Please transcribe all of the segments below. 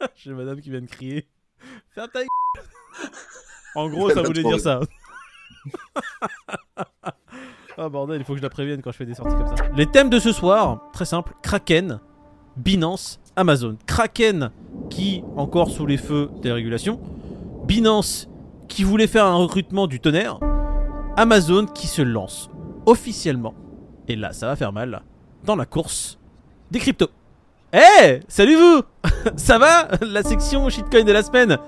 J'ai madame qui vient de crier. Ferme ta. En gros, ça voulait dire ça. Ah bordel, il faut que je la prévienne quand je fais des sorties comme ça. Les thèmes de ce soir, très simple Kraken, Binance, Amazon. Kraken qui, encore sous les feux des régulations. Binance qui voulait faire un recrutement du tonnerre. Amazon qui se lance officiellement, et là ça va faire mal, dans la course des cryptos. Eh Salut vous Ça va La section shitcoin de la semaine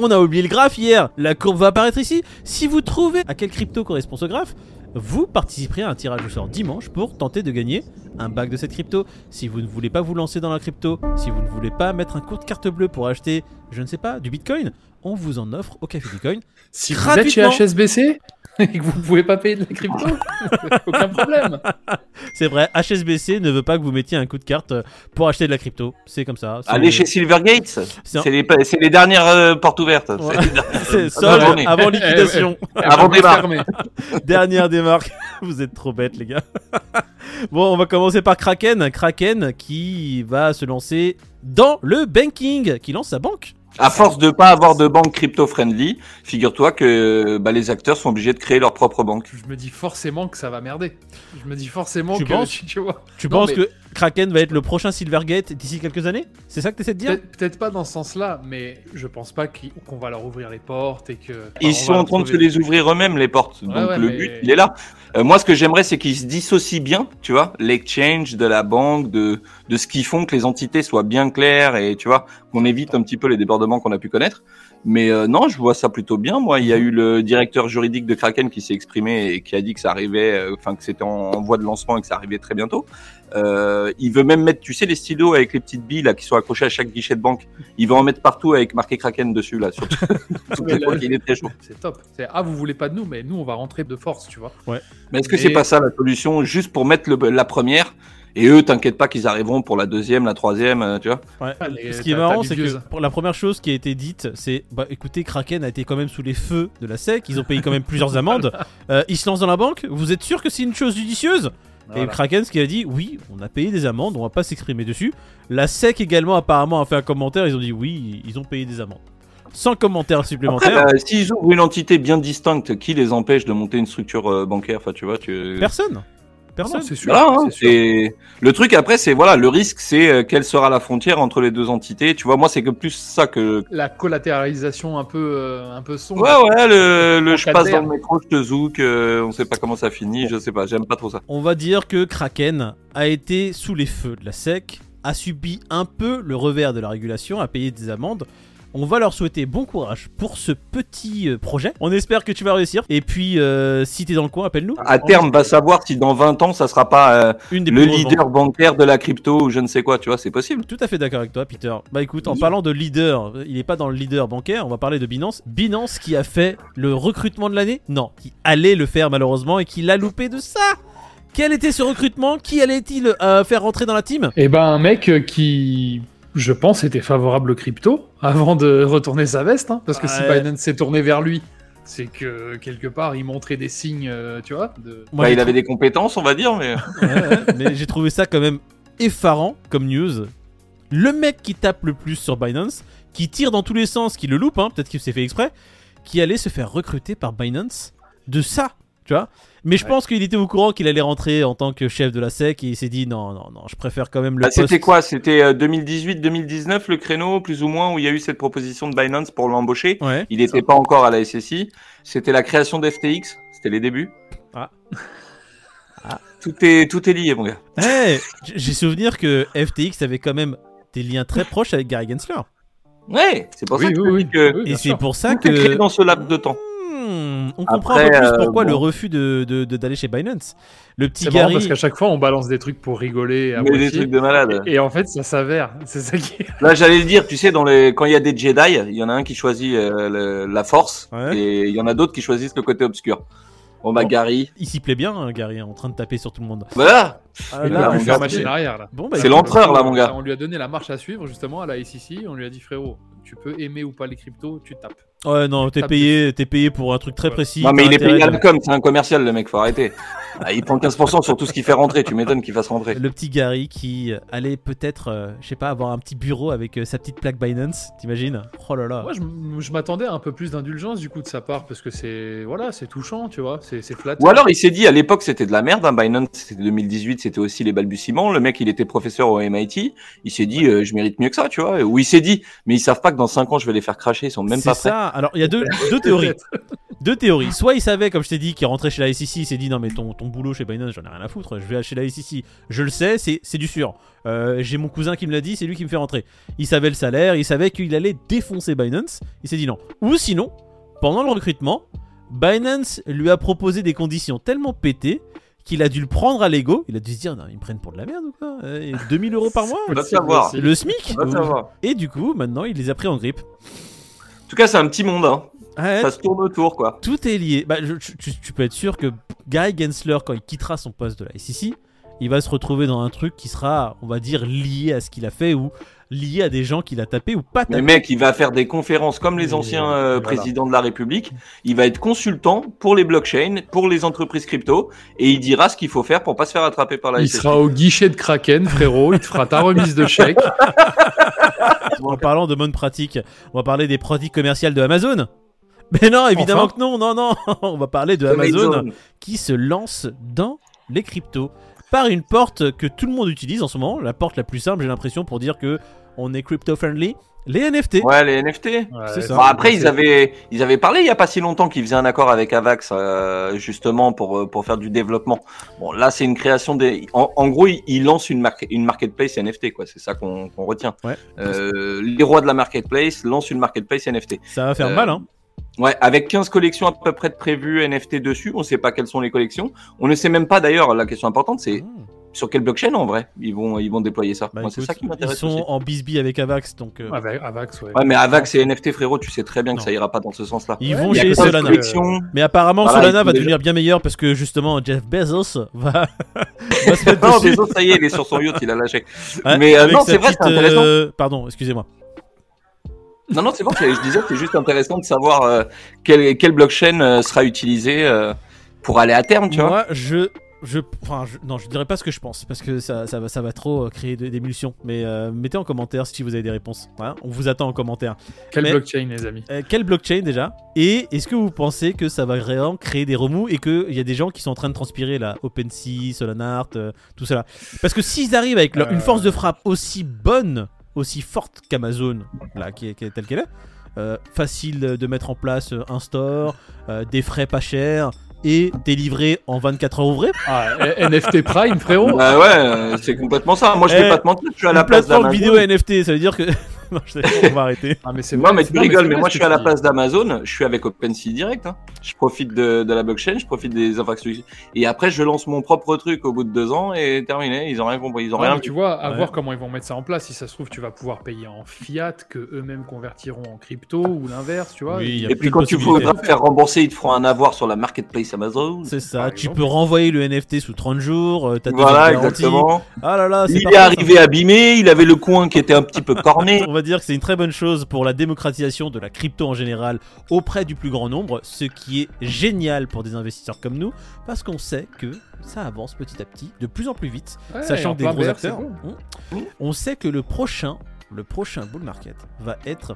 on a oublié le graphe hier, la courbe va apparaître ici. Si vous trouvez à quel crypto correspond ce graphe, vous participerez à un tirage au sort dimanche pour tenter de gagner un bac de cette crypto. Si vous ne voulez pas vous lancer dans la crypto, si vous ne voulez pas mettre un coup de carte bleue pour acheter, je ne sais pas, du bitcoin, on vous en offre au Café Bitcoin. Si vous êtes chez. HSBC et que vous ne pouvez pas payer de la crypto, aucun problème. C'est vrai, HSBC ne veut pas que vous mettiez un coup de carte euh, pour acheter de la crypto. C'est comme ça. Allez chez Silvergate, C'est un- les, dernières euh, portes ouvertes. Ouais. C'est solde journée. avant liquidation. Avant fermer. Dernière démarque. Vous êtes trop bêtes, les gars. bon, on va commencer par Kraken. Kraken qui va se lancer dans le banking, qui lance sa banque. À force de pas avoir de banque crypto-friendly, figure-toi que bah, les acteurs sont obligés de créer leur propre banque. Je me dis forcément que ça va merder. Je me dis forcément Tu que penses tu, tu vois. Tu Non, penses mais- que Kraken va être le prochain Silvergate d'ici quelques années? C'est ça que tu essaies de dire? Peut-être pas dans ce sens-là, mais je pense pas qu'on va leur ouvrir les portes et que. Ils on sont en train de se les ouvrir eux-mêmes, les portes. Ouais, Donc ouais, le mais- but, il est là. Euh, moi, ce que j'aimerais, c'est qu'ils se dissocient bien, tu vois, l'exchange de la banque, de, de ce qu'ils font, que les entités soient bien claires et, tu vois, qu'on évite un petit peu les débordements qu'on a pu connaître. Mais euh, non, je vois ça plutôt bien. Moi, il y a eu le directeur juridique de Kraken qui s'est exprimé et qui a dit que ça arrivait, euh, enfin que c'était en, en voie de lancement et que ça arrivait très bientôt. Euh, il veut même mettre, tu sais, les stylos avec les petites billes là qui sont accrochées à chaque guichet de banque. Il va en mettre partout avec marqué Kraken dessus là. Sur est très chaud. C'est top. C'est ah vous voulez pas de nous, mais nous on va rentrer de force, tu vois. Mais est-ce que c'est pas ça la solution, juste pour mettre le- la première et eux, t'inquiète pas qu'ils arriveront pour la deuxième, la troisième, euh, tu vois Ouais. Ce qui est marrant, c'est que pour la première chose qui a été dite, c'est bah écoutez, Kraken a été quand même sous les feux de la SEC, ils ont payé quand même plusieurs amendes. Euh, ils se lancent dans la banque, vous êtes sûr que c'est une chose judicieuse? Et Voilà. Kraken, ce qu'il a dit, oui, on a payé des amendes, on va pas s'exprimer dessus. La SEC également, apparemment, a fait un commentaire, ils ont dit oui, ils ont payé des amendes. Sans commentaire supplémentaire, bah, s'ils ouvrent une entité bien distincte, qui les empêche de monter une structure euh, bancaire? Enfin, tu vois, tu. personne. Personne. Non, c'est sûr. Voilà, hein, sûr. le truc après, c'est voilà, le risque, c'est euh, quelle sera la frontière entre les deux entités. Tu vois, moi, c'est que plus ça que. La collatéralisation un peu, euh, un peu sombre. Ouais, ouais, le, je passe dans le métro, je te zouk, euh, on sait pas comment ça finit, je sais pas, j'aime pas trop ça. On va dire que Kraken a été sous les feux de la SEC, a subi un peu le revers de la régulation, a payé des amendes. On va leur souhaiter bon courage pour ce petit euh, projet. On espère que tu vas réussir. Et puis, euh, si t'es dans le coin, appelle-nous. À terme, va savoir si dans 20 ans, ça sera pas euh, Une des le leader bancaire de la crypto ou je ne sais quoi, tu vois, c'est possible. Tout à fait d'accord avec toi, Peter. Bah écoute, en Oui. parlant de leader, il n'est pas dans le leader bancaire, on va parler de Binance. Binance qui a fait le recrutement de l'année? Non, qui allait le faire malheureusement et qui l'a loupé de ça Quel était ce recrutement? Qui allait-il euh, faire rentrer dans la team? Et ben un mec qui, je pense, était favorable au crypto avant de retourner sa veste, hein, parce que si. Binance s'est tourné vers lui, c'est que quelque part il montrait des signes, euh, tu vois. De... Moi, Bah, il avait des compétences, on va dire, mais. Ouais, ouais, mais j'ai trouvé ça quand même effarant comme news. Le mec qui tape le plus sur Binance, qui tire dans tous les sens, qui le loupe, hein, peut-être qu'il s'est fait exprès, qui allait se faire recruter par Binance de ça, tu vois. Mais je Ouais. pense qu'il était au courant qu'il allait rentrer en tant que chef de la SEC et il s'est dit non, non, non, je préfère quand même le Bah, poste. C'était quoi? C'était euh, 2018-2019 le créneau, plus ou moins, où il y a eu cette proposition de Binance pour l'embaucher? Ouais. Il n'était pas encore à la SSI. C'était la création d'FTX. C'était les débuts. Ah. Ah. Tout est tout est lié, mon gars. Eh, j'ai souvenir que FTX avait quand même des liens très proches avec Gary Gensler. Ouais, c'est pour Oui, ça que oui, oui, dis que oui, et c'est pour ça tout est créé que dans ce laps de temps. On comprend Après, un peu plus euh, pourquoi bon. le refus de de- de- d'aller chez Binance. Le petit Gary. parce qu'à chaque fois on balance des trucs pour rigoler. À Mais des trucs de malade. Et en fait ça s'avère, c'est ça qui. Là, j'allais le dire, tu sais, dans les quand il y a des Jedi, il y en a un qui choisit euh, le- la force Ouais. et il y en a d'autres qui choisissent le côté obscur. Bon bah Bon. Gary, Il s'y plaît bien, hein, Gary, en train de taper sur tout le monde. voilà. Ah, là, on machine arrière là. Bon, bah, C'est l'empereur là, mon gars. On lui a donné la marche à suivre justement à la SEC. On lui a dit frérot, tu peux aimer ou pas les cryptos, tu tapes. Ouais, non, t'es Tape payé, t'es payé pour un truc très précis. Non mais il est payé à la com, c'est un commercial le mec, faut arrêter. Ah, il prend 15% sur tout ce qu'il fait rentrer. Tu m'étonnes qu'il fasse rentrer. Le petit Gary qui allait peut-être, euh, je sais pas, avoir un petit bureau avec euh, sa petite plaque Binance, t'imagines? Oh là là. Moi, je, m'attendais à un peu plus d'indulgence du coup de sa part parce que c'est voilà, c'est touchant, tu vois, c'est c'est flatteur. Ou alors il s'est dit à l'époque c'était de la merde. Hein, Binance c'était 2018, c'était aussi les balbutiements. Le mec il était professeur au MIT. Il s'est dit euh, je mérite mieux que ça, tu vois. Ou il s'est dit mais ils savent pas que dans 5 ans je vais les faire cracher. Ils sont même C'est pas prêts. Alors, il y a deux, deux théories. Deux théories. Soit il savait, comme je t'ai dit, qu'il rentrait chez la SEC, il s'est dit non mais ton, ton boulot chez Binance, j'en ai rien à foutre, je vais chez la SEC. Je le sais, c'est c'est du sûr. Euh, J'ai mon cousin qui me l'a dit, c'est lui qui me fait rentrer. Il savait le salaire, il savait qu'il allait défoncer Binance. Il s'est dit non. Ou sinon, pendant le recrutement, Binance lui a proposé des conditions tellement pétées qu'il a dû le prendre à l'ego. Il a dû se dire non, ils me prennent pour de la merde ou quoi Euh, et 2000 euros par mois. Le SMIC. Et du coup, maintenant, il les a pris en grippe. En tout cas c'est un petit monde. Hein. Ouais, Ça se tourne autour quoi. tout est lié. Bah, je- tu, tu- tu peux être sûr que Guy Gensler, quand il quittera son poste de la SEC, il va se retrouver dans un truc qui sera, on va dire, lié à ce qu'il a fait ou lié à des gens qu'il a tapé ou pas Mais tapé. mec, il va faire des conférences comme les anciens euh, voilà. présidents de la République. Il va être consultant pour les blockchains, pour les entreprises crypto, et il dira ce qu'il faut faire pour pas se faire attraper par la Il sera au guichet de Kraken, frérot. Il te fera ta remise de chèque. En parlant de bonnes pratiques, on va parler des pratiques commerciales de Amazon. Mais non, évidemment Enfin. que non, non, non. on va parler de Amazon. qui se lance dans les cryptos par une porte que tout le monde utilise en ce moment, la porte la plus simple, j'ai l'impression, pour dire que on est crypto friendly, les NFT. Ouais, les NFT. Ouais, ça. Bon, après, ils avaient, ils avaient parlé il y a pas si longtemps qu'ils faisaient un accord avec Avax, euh, justement pour euh, pour faire du développement. Bon, là, c'est une création des. En, en gros, ils, ils lancent une marque, une marketplace NFT, quoi. C'est ça qu'on qu'on retient. Ouais. Euh, les rois de la marketplace lancent une marketplace NFT. Ça va faire Euh, mal, hein. Ouais, avec 15 collections à peu près de prévues NFT dessus. On sait pas quelles sont les collections. On ne sait même pas d'ailleurs. La question importante, c'est Mmh. sur quelle blockchain en vrai ils vont ils vont déployer ça. Bah, c'est ça qui ils m'intéresse sont aussi. en bisbee avec Avax, donc euh, Avec Avax, ouais. Ouais, mais Avax et NFT, frérot, tu sais très bien que ça ira pas dans ce sens-là. ils Ouais, vont chez Solana. euh. Mais apparemment, Voilà, Solana ils va sont devenir bien meilleur parce que justement Jeff Bezos va, va se mettre Non, dessus. Bezos, ça y est, il est sur son yacht, il a lâché. Ouais, mais, euh, avec non, sa c'est vrai, petite, c'est intéressant. euh, Pardon, excusez-moi. Non, non, c'est bon, je disais que c'est juste intéressant de savoir euh, quelle, quelle blockchain euh, sera utilisée euh, pour aller à terme, tu vois. Moi, je, je, enfin, je- non, je dirais pas ce que je pense parce que ça, ça va, ça va trop euh, créer d'émulsions. Mais euh, mettez en commentaire si vous avez des réponses. Hein, on vous attend en commentaire. Quelle mais- blockchain, les amis Euh, quelle blockchain déjà? Et est-ce que vous pensez que ça va vraiment créer des remous et qu'il y a des gens qui sont en train de transpirer là, OpenSea, Solanart, euh, tout cela Parce que s'ils arrivent avec leur- une force de frappe aussi bonne, aussi forte qu'Amazon, là, qui est, qui est telle qu'elle est, euh, facile de mettre en place euh, un store, euh, des frais pas chers et délivré en 24 heures ouvrées. Ah, eh, NFT Prime, frérot Bah ouais, c'est complètement ça. Moi, je Eh, vais pas te mentir, je suis à la place plateforme vidéo NFT, ça veut dire que. non, je sais, on va arrêter. Ah, mais c'est Non, mais tu rigoles, mais moi, je suis à la place d'Amazon, je suis avec OpenSea direct. Hein. Je profite de, de la blockchain, je profite des infrastructures. Et après, je lance mon propre truc au bout de deux ans et terminé. Ils ont rien compris, ils ont Ouais, rien tu vois, à Ouais. voir comment ils vont mettre ça en place. Si ça se trouve, tu vas pouvoir payer en fiat que eux-mêmes convertiront en crypto ou l'inverse, tu vois. Oui, Et puis quand tu voudras te faire rembourser, ils te feront un avoir sur la marketplace Amazon. C'est ça, tu exemple. peux renvoyer le NFT sous 30 jours, euh, ans Voilà, exactement. Ah là là, c'est Il est arrivé abîmé, il avait le coin qui était un petit peu corné. Va dire que c'est une très bonne chose pour la démocratisation de la crypto en général auprès du plus grand nombre, ce qui est génial pour des investisseurs comme nous, parce qu'on sait que ça avance petit à petit, de plus en plus vite, Ouais, sachant que des gros acteurs. c'est bon. on- On sait que le prochain, le prochain bull market va être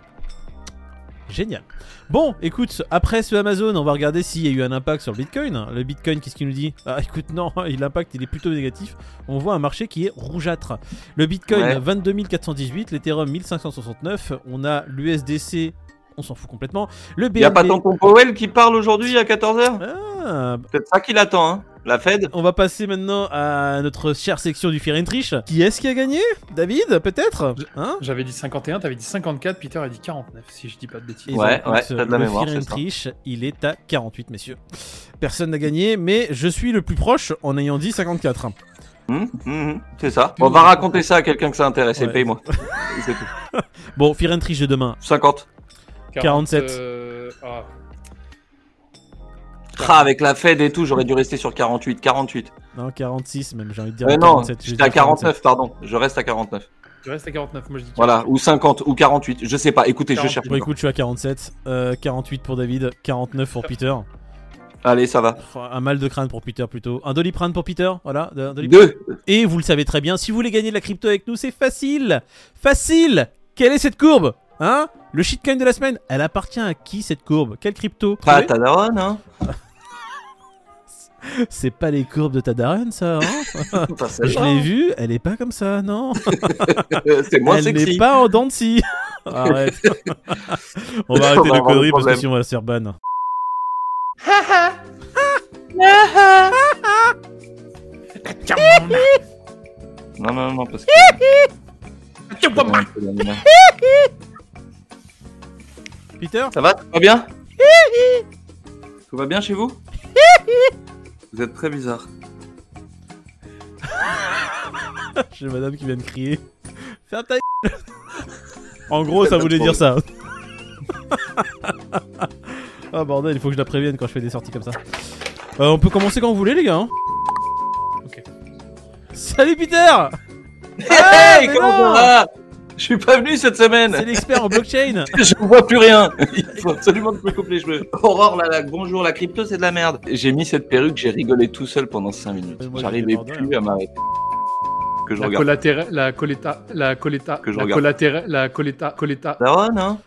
génial. Bon, écoute, après ce Amazon, on va regarder s'il y a eu un impact sur le Bitcoin. Le Bitcoin, qu'est-ce qu'il nous dit? Ah, écoute, non, l'impact il est plutôt négatif. On voit un marché qui est rougeâtre. Le Bitcoin Ouais. 22 418, l'Ethereum 1569, on a l'USDC, on s'en fout complètement. Le BNB. Il y a pas tonton Powell qui parle aujourd'hui à 14h Ah, Peut-être ça qu'il attend, hein. La Fed on va passer maintenant à notre chère section du Fear and Triche. Qui est-ce qui a gagné? David, peut-être? Hein? J'avais dit 51, t'avais dit 54, Peter a dit 49, si je dis pas de bêtises. Ouais, ouais, t'as de la le mémoire, Fear and c'est ça. Triche, il est à 48, messieurs. Personne n'a gagné, mais je suis le plus proche en ayant dit 54. Hum, hum, hum, C'est ça. On va raconter ça à quelqu'un que ça intéresse et Ouais. paye-moi. C'est tout. Bon, Fear and Triche de demain. 50. 47. euh, ah, Tra, avec la Fed et tout, j'aurais dû rester sur 48. 48. Non, 46 même, j'ai envie de dire. Euh, non, 47, je vais j'étais à dire 47. 49, pardon. Je reste à 49. tu restes à 49, moi je dis 48. Voilà, ou 50, ou 48. Je sais pas. Écoutez, je 48. cherche. Bon, écoute, je suis à 47. Euh, 48 pour David, 49 pour Peter. Allez, ça va. Un mal de crâne pour Peter plutôt. Un doliprane pour Peter, voilà. un. Deux. Et vous le savez très bien, si vous voulez gagner de la crypto avec nous, c'est facile Facile Quelle est cette courbe Hein? Le shitcoin de la semaine, elle appartient à qui cette courbe? Quelle crypto? Pas à ta daronne, hein C'est pas les courbes de ta daronne, ça, hein Pas Je l'ai vue, elle est pas comme ça, non C'est moins Elle sexy. n'est pas en dents de scie Arrête On va On arrêter les avoir conneries parce que sinon on va se faire ban. Non, non, non, parce que. Peter Ça va? Tout va bien? Tout va bien chez vous? Vous êtes très bizarre. J'ai madame qui vient de crier. Ferme ta. En gros, ça voulait dire ça. Ah bordel, il faut que je la prévienne quand je fais des sorties comme ça. Euh, on peut commencer quand vous voulez, les gars. hein. Ok. Salut Peter Hey, mais comment ça va? Je suis pas venu cette semaine C'est l'expert en blockchain Je vois plus rien Il faut absolument que je me coupe les cheveux. Aurore, là, là, bonjour, la crypto c'est de la merde. J'ai mis cette perruque, j'ai rigolé tout seul pendant 5 minutes. J'ai J'arrivais plus à m'arrêter. Que je La regarde. la coletta, la coletta, Que je la regarde. collatérale, la coletta, coletta, Daronne, hein